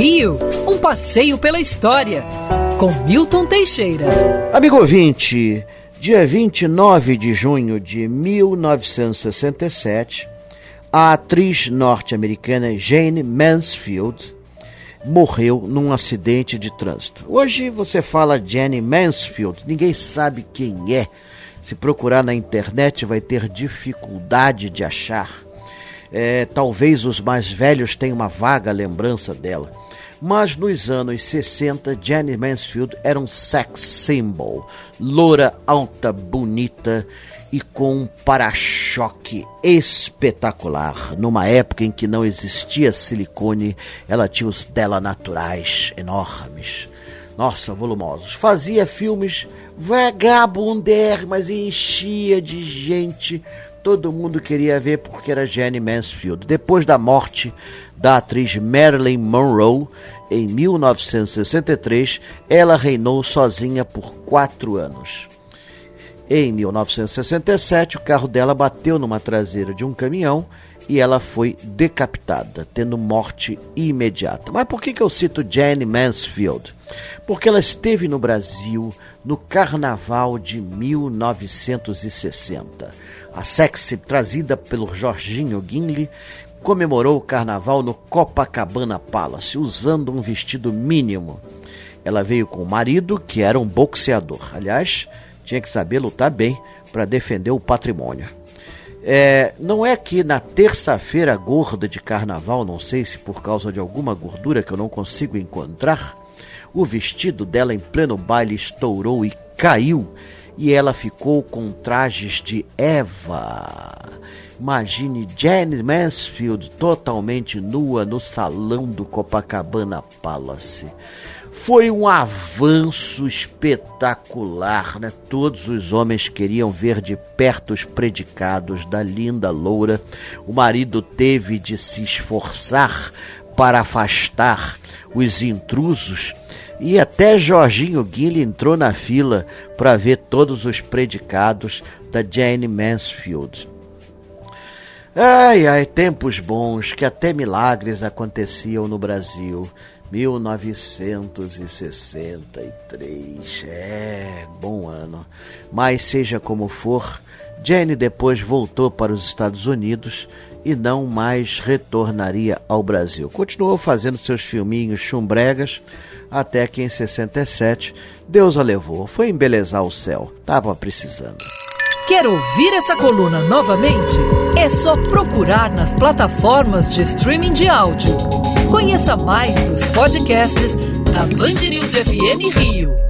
Rio, um passeio pela história, com Milton Teixeira. Amigo ouvinte, dia 29 de junho de 1967, a atriz norte-americana Jane Mansfield morreu num acidente de trânsito. Hoje você fala Jane Mansfield, ninguém sabe quem é. Se procurar na internet vai ter dificuldade de achar. É, talvez os mais velhos tenham uma vaga lembrança dela. Mas nos anos 60, Jenny Mansfield era um sex symbol. Loura, alta, bonita e com um para-choque espetacular. Numa época em que não existia silicone, ela tinha os dela naturais enormes. Nossa, volumosos. Fazia filmes vagabunder, mas enchia de gente Todo mundo queria ver porque era Jenny Mansfield. Depois da morte da atriz Marilyn Monroe, em 1963, ela reinou sozinha por quatro anos. Em 1967, o carro dela bateu numa traseira de um caminhão e ela foi decapitada, tendo morte imediata. Mas por que, que eu cito Jane Mansfield? Porque ela esteve no Brasil no Carnaval de 1960. A sexy, trazida pelo Jorginho Guinle, comemorou o carnaval no Copacabana Palace, usando um vestido mínimo. Ela veio com o marido, que era um boxeador. Aliás, tinha que saber lutar bem para defender o patrimônio. É, não é que na terça-feira gorda de carnaval, não sei se por causa de alguma gordura que eu não consigo encontrar, o vestido dela em pleno baile estourou e caiu e ela ficou com trajes de Eva. Imagine Jane Mansfield totalmente nua no salão do Copacabana Palace. Foi um avanço espetacular, né? Todos os homens queriam ver de perto os predicados da linda loura. O marido teve de se esforçar para afastar os intrusos e até Jorginho Guilherme entrou na fila para ver todos os predicados da Jane Mansfield. Ai, ai, tempos bons que até milagres aconteciam no Brasil. 1963. É, bom ano. Mas seja como for, Jane depois voltou para os Estados Unidos e não mais retornaria ao Brasil. Continuou fazendo seus filminhos chumbregas até que em 67 Deus a levou, foi embelezar o céu, estava precisando. Quer ouvir essa coluna novamente? É só procurar nas plataformas de streaming de áudio. Conheça mais dos podcasts da Band News FM Rio.